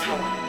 看过